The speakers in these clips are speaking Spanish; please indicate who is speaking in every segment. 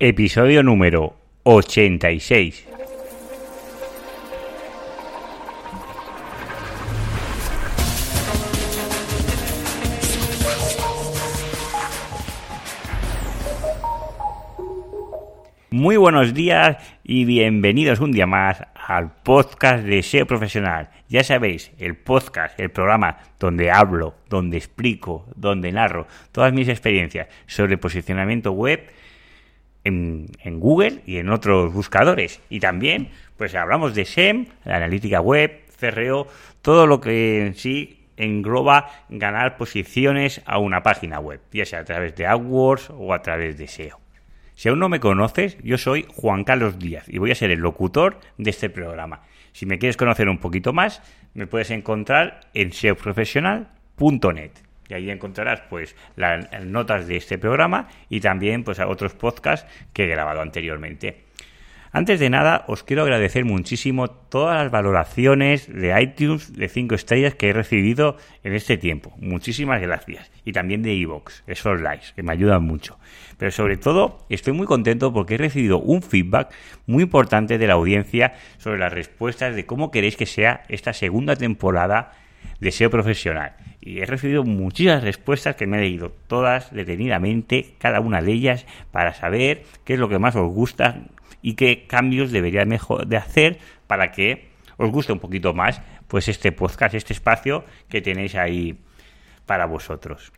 Speaker 1: Episodio número 86. Muy buenos días y bienvenidos un día más al podcast de SEO Profesional. Ya sabéis, el podcast, el programa donde hablo, donde explico, donde narro todas mis experiencias sobre posicionamiento web en, Google y en otros buscadores. Y también, pues hablamos de SEM, la analítica web, CRO, todo lo que en sí engloba ganar posiciones a una página web, ya sea a través de AdWords o a través de SEO. Si aún no me conoces, yo soy Juan Carlos Díaz y voy a ser el locutor de este programa. Si me quieres conocer un poquito más, me puedes encontrar en seoprofesional.net y ahí encontrarás pues las notas de este programa y también pues otros podcasts que he grabado anteriormente. Antes de nada, os quiero agradecer muchísimo todas las valoraciones de iTunes de 5 estrellas que he recibido en este tiempo. Muchísimas gracias. Y también de iVoox, esos likes, que me ayudan mucho. Pero sobre todo, estoy muy contento porque he recibido un feedback muy importante de la audiencia sobre las respuestas de cómo queréis que sea esta segunda temporada de SEO profesional. Y he recibido muchísimas respuestas que me he leído todas detenidamente, cada una de ellas, para saber qué es lo que más os gusta y qué cambios debería mejor de hacer para que os guste un poquito más pues este podcast, este espacio que tenéis ahí para vosotros.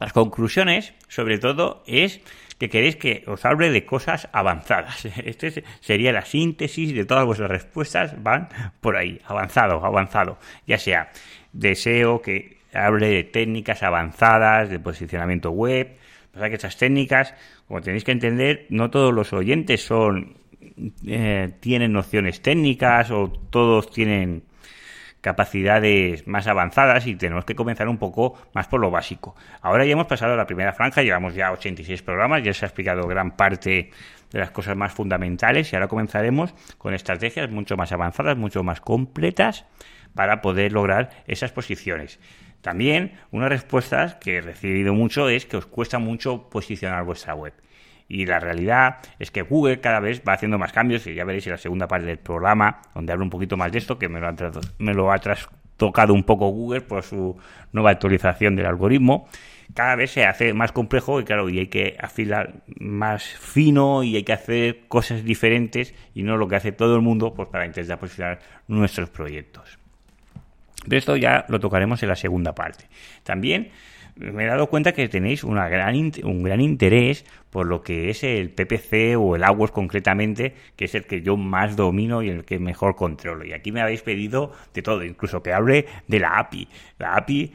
Speaker 1: Las conclusiones, sobre todo, es que queréis que os hable de cosas avanzadas. Este sería la síntesis de todas vuestras respuestas, van por ahí, avanzado, avanzado. Ya sea deseo que hable de técnicas avanzadas, de posicionamiento web, Pasa que esas técnicas, como tenéis que entender, no todos los oyentes son eh, tienen nociones técnicas o todos tienen capacidades más avanzadas y tenemos que comenzar un poco más por lo básico. Ahora ya hemos pasado la primera franja, llevamos ya 86 programas, ya se ha explicado gran parte de las cosas más fundamentales y ahora comenzaremos con estrategias mucho más avanzadas, mucho más completas para poder lograr esas posiciones. También una respuesta que he recibido mucho es que os cuesta mucho posicionar vuestra web. Y la realidad es que Google cada vez va haciendo más cambios y ya veréis en la segunda parte del programa donde hablo un poquito más de esto que me lo ha, me lo ha tocado un poco Google por su nueva actualización del algoritmo. Cada vez se hace más complejo y claro, y hay que afilar más fino y hay que hacer cosas diferentes y no lo que hace todo el mundo pues para intentar posicionar nuestros proyectos. Pero esto ya lo tocaremos en la segunda parte. También me he dado cuenta que tenéis un gran interés por lo que es el PPC o el AWS concretamente, que es el que yo más domino y el que mejor controlo. Y aquí me habéis pedido de todo, incluso que hable de la API. La API,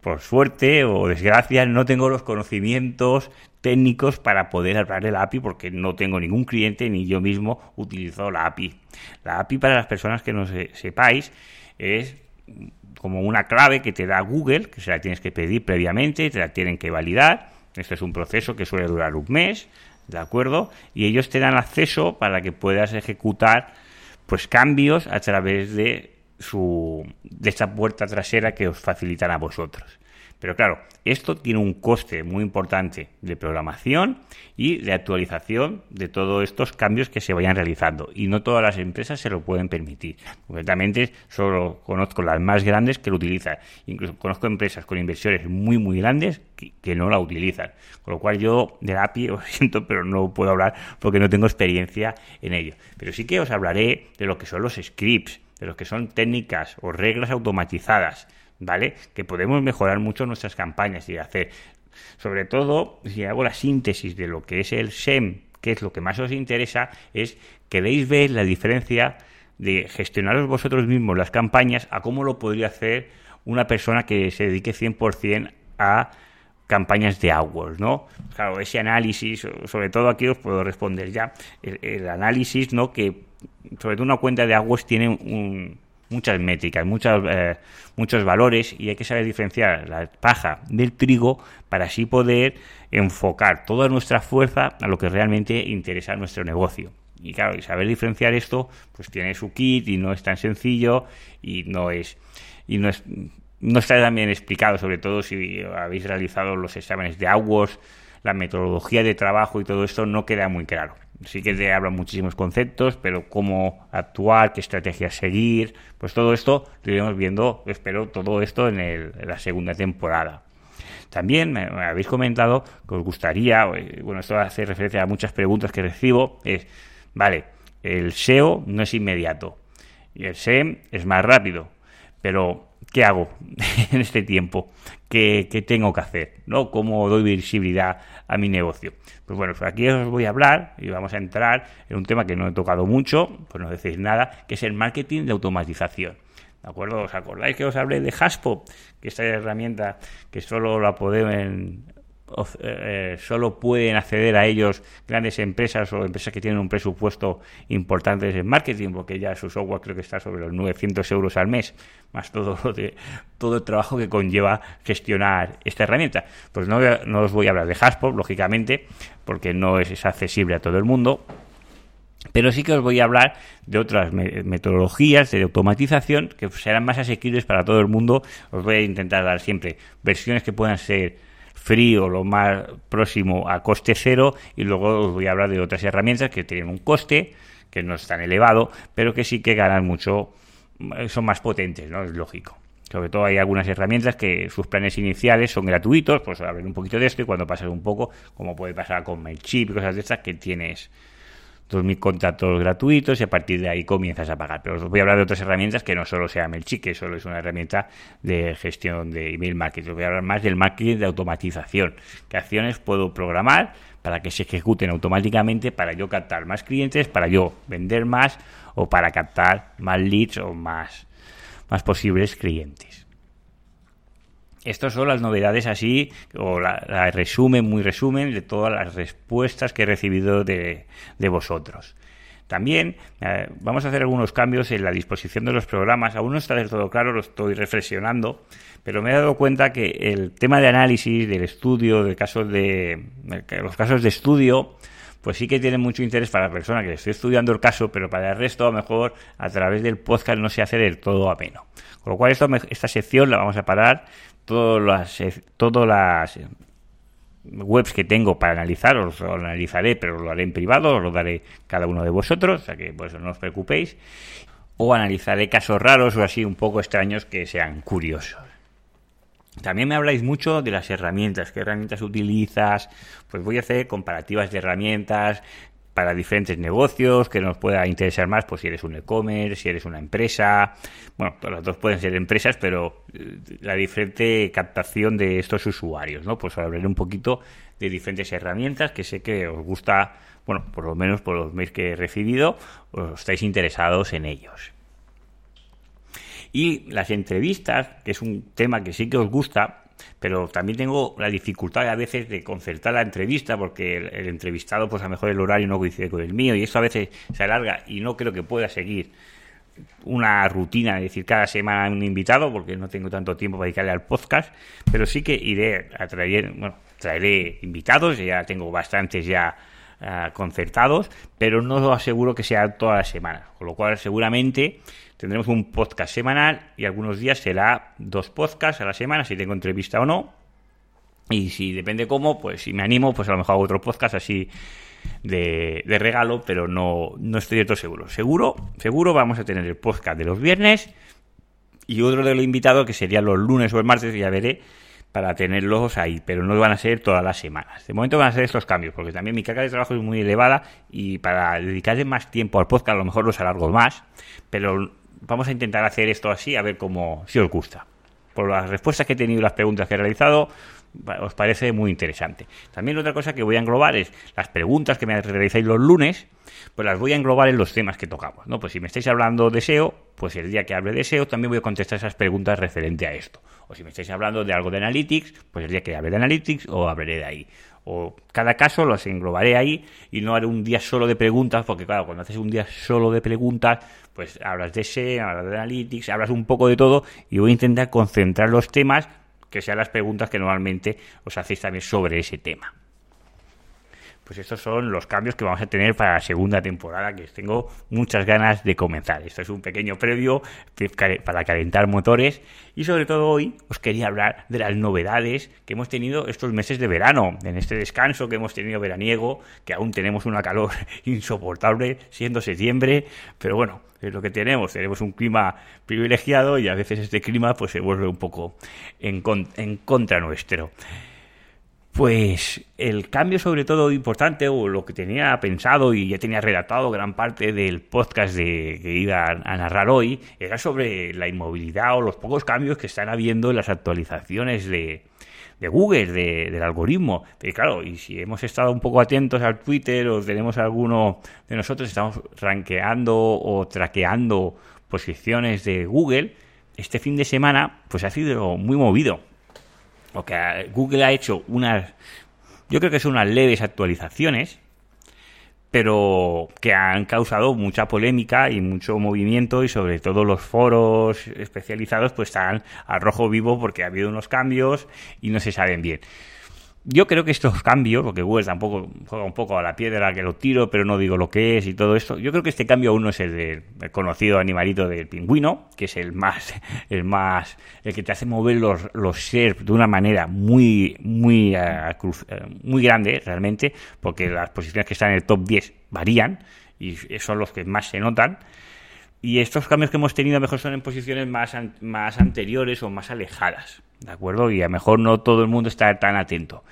Speaker 1: por suerte o desgracia, no tengo los conocimientos técnicos para poder hablar de la API porque no tengo ningún cliente ni yo mismo utilizo la API. La API para las personas que no sepáis es como una clave que te da Google, que se la tienes que pedir previamente, te la tienen que validar. Este es un proceso que suele durar un mes, ¿de acuerdo? Y ellos te dan acceso para que puedas ejecutar pues cambios a través de su de esta puerta trasera que os facilitan a vosotros. Pero claro, esto tiene un coste muy importante de programación y de actualización de todos estos cambios que se vayan realizando. Y no todas las empresas se lo pueden permitir. Concretamente, solo conozco las más grandes que lo utilizan. Incluso conozco empresas con inversiones muy, muy grandes que, no la utilizan. Con lo cual yo de la API lo siento, pero no puedo hablar porque no tengo experiencia en ello. Pero sí que os hablaré de lo que son los scripts, de lo que son técnicas o reglas automatizadas ¿vale? Que podemos mejorar mucho nuestras campañas y hacer, sobre todo, si hago la síntesis de lo que es el SEM, que es lo que más os interesa, es queréis ver la diferencia de gestionaros vosotros mismos las campañas a cómo lo podría hacer una persona que se dedique 100% a campañas de AdWords, ¿no? Claro, ese análisis, sobre todo aquí os puedo responder ya, el, el análisis, ¿no? Que sobre todo una cuenta de AdWords tiene un, muchas métricas, muchos, eh, muchos valores y hay que saber diferenciar la paja del trigo para así poder enfocar toda nuestra fuerza a lo que realmente interesa a nuestro negocio. Y claro, y saber diferenciar esto, pues tiene su kit y no es tan sencillo y no es y no es no está tan bien explicado, sobre todo si habéis realizado los exámenes de AWOS la metodología de trabajo y todo esto no queda muy claro. Sí que te hablan muchísimos conceptos, pero cómo actuar, qué estrategia seguir, pues todo esto lo iremos viendo, espero, todo esto en, en la segunda temporada. También me, habéis comentado que os gustaría, eh, bueno, esto hace referencia a muchas preguntas que recibo, es, vale, el SEO no es inmediato y el SEM es más rápido, pero ¿qué hago en este tiempo? ¿Qué, tengo que hacer? ¿no? ¿Cómo doy visibilidad a mi negocio? Pues bueno, aquí os voy a hablar y vamos a entrar en un tema que no he tocado mucho, pues no decís nada, que es el marketing de automatización. ¿De acuerdo? ¿Os acordáis que os hablé de Haspo? Que esta herramienta que solo la pueden eh, solo pueden acceder a ellos grandes empresas o empresas que tienen un presupuesto importante en marketing, porque ya su software creo que está sobre los 900 euros al mes, más todo de, todo el trabajo que conlleva gestionar esta herramienta. Pues no, no os voy a hablar de Haspo, lógicamente, porque no es accesible a todo el mundo, pero sí que os voy a hablar de otras metodologías de automatización que serán más asequibles para todo el mundo. Os voy a intentar dar siempre versiones que puedan ser free o lo más próximo a coste cero y luego os voy a hablar de otras herramientas que tienen un coste que no es tan elevado, pero que sí que ganan mucho, son más potentes, ¿no? Es lógico. Sobre todo hay algunas herramientas que sus planes iniciales son gratuitos, pues hablar un poquito de esto y cuando pasas un poco, como puede pasar con MailChimp y cosas de estas, que tienes 2.000 contactos gratuitos y a partir de ahí comienzas a pagar. Pero os voy a hablar de otras herramientas que no solo sea MailChimp, que solo es una herramienta de gestión de email marketing. Os voy a hablar más del marketing de automatización. ¿Qué acciones puedo programar para que se ejecuten automáticamente para yo captar más clientes, para yo vender más o para captar más leads o más, más posibles clientes? Estas son las novedades así, o la, resumen, muy resumen, de todas las respuestas que he recibido de, vosotros. También eh, vamos a hacer algunos cambios en la disposición de los programas. Aún no está del todo claro, lo estoy reflexionando, pero me he dado cuenta que el tema de análisis, del estudio, de casos de los casos de estudio, pues sí que tiene mucho interés para la persona que estoy estudiando el caso, pero para el resto a lo mejor a través del podcast no se hace del todo ameno. Con lo cual esta sección la vamos a parar todas las, todas las webs que tengo para analizar, os lo analizaré, pero lo haré en privado, os lo daré cada uno de vosotros, o sea que pues no os preocupéis. O analizaré casos raros o así un poco extraños que sean curiosos. También me habláis mucho de las herramientas, qué herramientas utilizas, pues voy a hacer comparativas de herramientas, para diferentes negocios, que nos pueda interesar más, pues si eres un e-commerce, si eres una empresa, bueno, todas las dos pueden ser empresas, pero eh, la diferente captación de estos usuarios, ¿no? Pues hablaré un poquito de diferentes herramientas que sé que os gusta, bueno, por lo menos por los mails que he recibido, os estáis interesados en ellos. Y las entrevistas, que es un tema que sí que os gusta, pero también tengo la dificultad a veces de concertar la entrevista porque el, entrevistado pues a lo mejor el horario no coincide con el mío y eso a veces se alarga y no creo que pueda seguir una rutina de decir cada semana un invitado porque no tengo tanto tiempo para dedicarle al podcast pero sí que iré a traer bueno traeré invitados ya tengo bastantes ya ah, concertados pero no lo aseguro que sea todas las semanas con lo cual seguramente Tendremos un podcast semanal y algunos días será dos podcasts a la semana, si tengo entrevista o no. Y si depende cómo, pues si me animo, pues a lo mejor hago otro podcast así de, regalo, pero no, no estoy del seguro. Seguro, seguro vamos a tener el podcast de los viernes y otro de los invitados que sería los lunes o el martes, ya veré, para tenerlos ahí, pero no van a ser todas las semanas. De momento van a ser estos cambios, porque también mi carga de trabajo es muy elevada y para dedicarle más tiempo al podcast a lo mejor los alargo más, pero vamos a intentar hacer esto así, a ver cómo, si os gusta. Por las respuestas que he tenido y las preguntas que he realizado, os parece muy interesante. También otra cosa que voy a englobar es las preguntas que me realizáis los lunes, pues las voy a englobar en los temas que tocamos, ¿no? Pues si me estáis hablando de SEO, pues el día que hable de SEO también voy a contestar esas preguntas referente a esto. O si me estáis hablando de algo de Analytics, pues el día que hable de Analytics o hablaré de ahí. O cada caso los englobaré ahí y no haré un día solo de preguntas, porque claro, cuando haces un día solo de preguntas, pues hablas de SEO, hablas de Analytics, hablas un poco de todo y voy a intentar concentrar los temas que sean las preguntas que normalmente os hacéis también sobre ese tema. Pues estos son los cambios que vamos a tener para la segunda temporada, que tengo muchas ganas de comenzar. Esto es un pequeño previo para calentar motores y sobre todo hoy os quería hablar de las novedades que hemos tenido estos meses de verano, en este descanso que hemos tenido veraniego, que aún tenemos una calor insoportable siendo septiembre, pero bueno, es lo que tenemos, tenemos un clima privilegiado y a veces este clima pues se vuelve un poco en, en contra nuestro. Pues el cambio sobre todo importante, o lo que tenía pensado y ya tenía redactado gran parte del podcast de, que iba a narrar hoy, era sobre la inmovilidad o los pocos cambios que están habiendo en las actualizaciones de, Google, del algoritmo. Y claro, y si hemos estado un poco atentos al Twitter o tenemos alguno de nosotros, estamos rankeando o traqueando posiciones de Google, este fin de semana pues ha sido muy movido que Google ha hecho unas, yo creo que son unas leves actualizaciones, pero que han causado mucha polémica y mucho movimiento y sobre todo los foros especializados pues están a rojo vivo porque ha habido unos cambios y no se saben bien yo creo que estos cambios, porque Google tampoco juega un poco a la piedra que lo tiro, pero no digo lo que es y todo esto. Yo creo que este cambio aún es el del conocido animalito del pingüino, que es el más, el más, el que te hace mover los, los SERP de una manera muy, muy, eh, muy grande realmente, porque las posiciones que están en el top 10 varían y son los que más se notan. Y estos cambios que hemos tenido a lo mejor son en posiciones más, más anteriores o más alejadas. ¿de acuerdo? Y a lo mejor no todo el mundo está tan atento.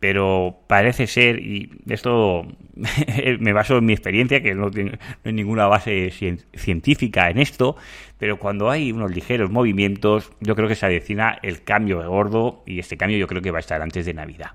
Speaker 1: Pero parece ser, y esto me baso en mi experiencia, que no, tiene, hay ninguna base científica en esto, pero cuando hay unos ligeros movimientos, yo creo que se avecina el cambio de gordo, y este cambio yo creo que va a estar antes de Navidad.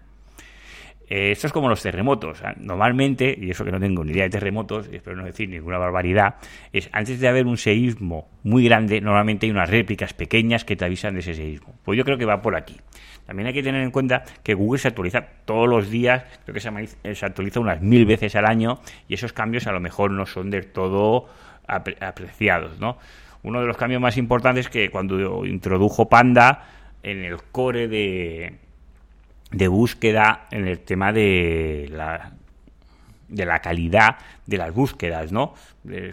Speaker 1: Eh, esto es como los terremotos. Normalmente, y eso que no tengo ni idea de terremotos, espero no decir ninguna barbaridad, es antes de haber un seísmo muy grande, normalmente hay unas réplicas pequeñas que te avisan de ese seísmo. Pues yo creo que va por aquí. También hay que tener en cuenta que Google se actualiza todos los días, creo que se, se actualiza unas mil veces al año, y esos cambios a lo mejor no son del todo apreciados, ¿no? Uno de los cambios más importantes es que cuando introdujo Panda en el core de, de búsqueda en el tema de la, de la calidad de las búsquedas, ¿no?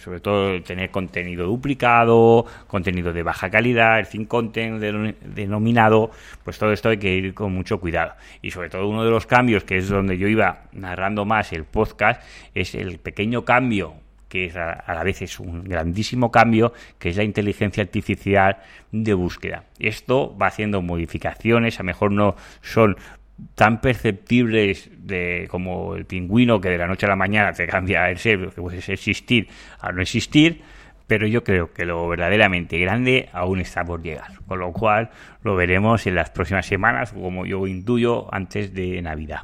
Speaker 1: sobre todo tener contenido duplicado, contenido de baja calidad, el fin content denominado, pues todo esto hay que ir con mucho cuidado. Y sobre todo uno de los cambios, que es donde yo iba narrando más el podcast, es el pequeño cambio que es a, la vez es un grandísimo cambio, que es la inteligencia artificial de búsqueda. Esto va haciendo modificaciones, a lo mejor no son tan perceptibles de como el pingüino que de la noche a la mañana te cambia el ser, que puede existir a no existir, pero yo creo que lo verdaderamente grande aún está por llegar, con lo cual lo veremos en las próximas semanas, como yo intuyo, antes de Navidad.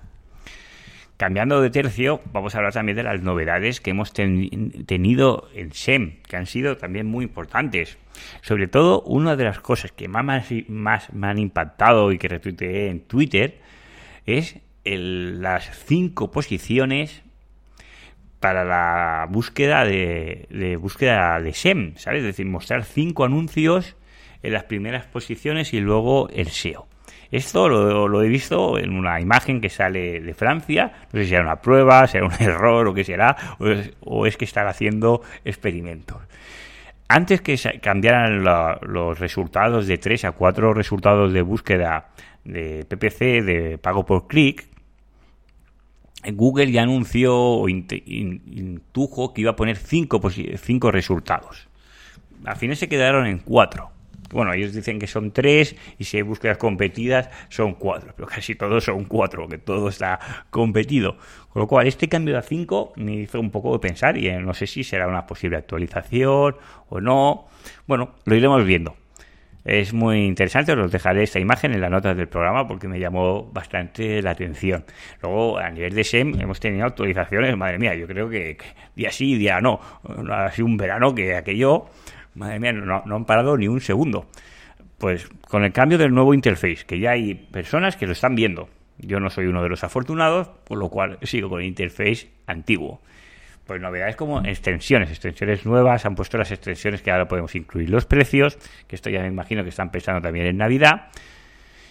Speaker 1: Cambiando de tercio, vamos a hablar también de las novedades que hemos tenido en SEM, que han sido también muy importantes. Sobre todo, una de las cosas que más, más me han impactado y que retuiteé en Twitter es las cinco posiciones para la búsqueda de, búsqueda de SEM, ¿sabes? Es decir, mostrar cinco anuncios en las primeras posiciones y luego el SEO. Esto lo, he visto en una imagen que sale de Francia, no sé si será una prueba, será un error o qué será, o es que están haciendo experimentos. Antes que cambiaran los resultados de tres a cuatro resultados de búsqueda de PPC de pago por clic, Google ya anunció o intujo que iba a poner cinco, cinco resultados. Al final se quedaron en cuatro. Bueno, ellos dicen que son tres y si hay búsquedas competidas son cuatro, pero casi todos son cuatro, que todo está competido. Con lo cual, este cambio de a cinco me hizo un poco de pensar y no sé si será una posible actualización o no. Bueno, lo iremos viendo. Es muy interesante, os dejaré esta imagen en las notas del programa porque me llamó bastante la atención. Luego, a nivel de SEM, hemos tenido actualizaciones, madre mía, yo creo que, día sí, día no. Ha sido un verano que aquello, madre mía, no, no han parado ni un segundo. Pues con el cambio del nuevo interface, que ya hay personas que lo están viendo. Yo no soy uno de los afortunados, por lo cual sigo con el interface antiguo. Pues novedades como extensiones, extensiones nuevas, han puesto las extensiones que ahora podemos incluir los precios, que esto ya me imagino que están pensando también en Navidad.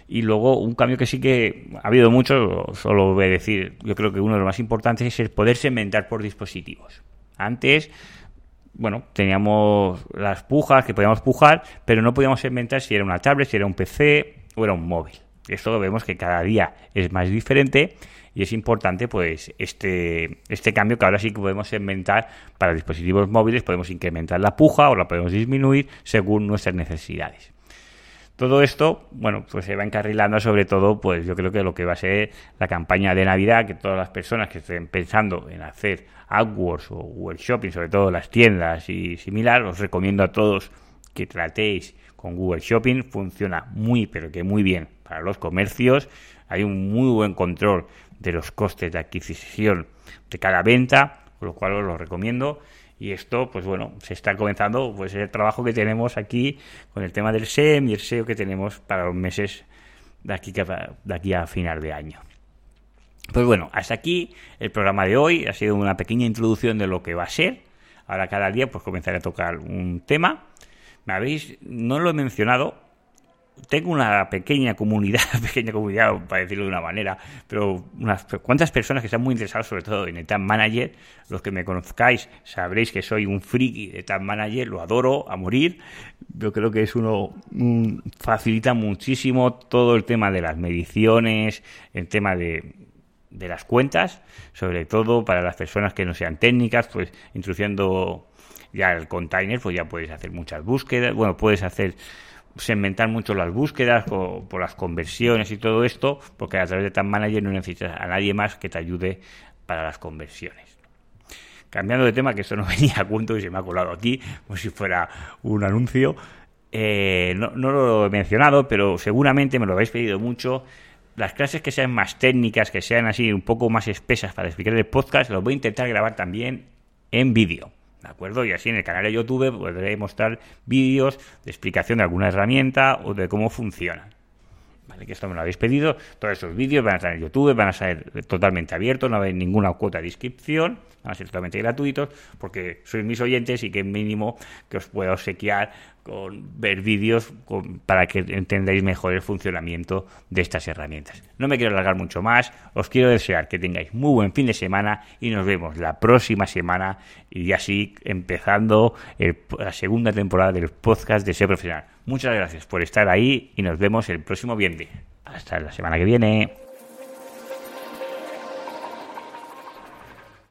Speaker 1: Y luego un cambio que sí que ha habido mucho, solo voy a decir, yo creo que uno de los más importantes es el poder segmentar por dispositivos. Antes, bueno, teníamos las pujas que podíamos pujar, pero no podíamos segmentar si era una tablet, si era un PC o era un móvil. Esto vemos que cada día es más diferente y es importante pues este, este cambio que ahora sí que podemos segmentar para dispositivos móviles, podemos incrementar la puja o la podemos disminuir según nuestras necesidades. Todo esto, bueno, pues se va encarrilando sobre todo, pues yo creo que lo que va a ser la campaña de Navidad, que todas las personas que estén pensando en hacer AdWords o Google Shopping, sobre todo las tiendas y similar, os recomiendo a todos que tratéis con Google Shopping. Funciona muy, pero que muy bien para los comercios. Hay un muy buen control de los costes de adquisición de cada venta, con lo cual os lo recomiendo. Y esto, pues bueno, se está comenzando pues el trabajo que tenemos aquí con el tema del SEM y el SEO que tenemos para los meses de aquí, de aquí a final de año. Pues bueno, hasta aquí el programa de hoy. Ha sido una pequeña introducción de lo que va a ser. Ahora cada día pues comenzaré a tocar un tema. Me habéis, no lo he mencionado, tengo una pequeña comunidad, pequeña comunidad para decirlo de una manera, pero unas cuantas personas que están muy interesadas sobre todo en el Manager. Los que me conozcáis sabréis que soy un friki de Tag Manager, lo adoro a morir. Yo creo que es uno, facilita muchísimo todo el tema de las mediciones, el tema de, de las cuentas, sobre todo para las personas que no sean técnicas, pues introduciendo ya el container, pues ya puedes hacer muchas búsquedas, bueno, puedes hacer segmentar mucho las búsquedas por, las conversiones y todo esto, porque a través de Tag Manager no necesitas a nadie más que te ayude para las conversiones. Cambiando de tema, que esto no venía a cuento y se me ha colado aquí, como si fuera un anuncio. Eh, no, no, lo he mencionado, pero seguramente me lo habéis pedido mucho. Las clases que sean más técnicas, que sean así un poco más espesas para explicar el podcast, los voy a intentar grabar también en vídeo. ¿De acuerdo? Y así en el canal de YouTube podré mostrar vídeos de explicación de alguna herramienta o de cómo funciona. ¿Vale? Que esto me lo habéis pedido. Todos esos vídeos van a estar en YouTube, van a ser totalmente abiertos, no va a haber ninguna cuota de inscripción, van a ser totalmente gratuitos, porque sois mis oyentes y que mínimo que os pueda obsequiar con ver vídeos para que entendáis mejor el funcionamiento de estas herramientas. No me quiero alargar mucho más, os quiero desear que tengáis muy buen fin de semana y nos vemos la próxima semana y así empezando la segunda temporada del podcast de Ser Profesional. Muchas gracias por estar ahí y nos vemos el próximo viernes. Hasta la semana que viene.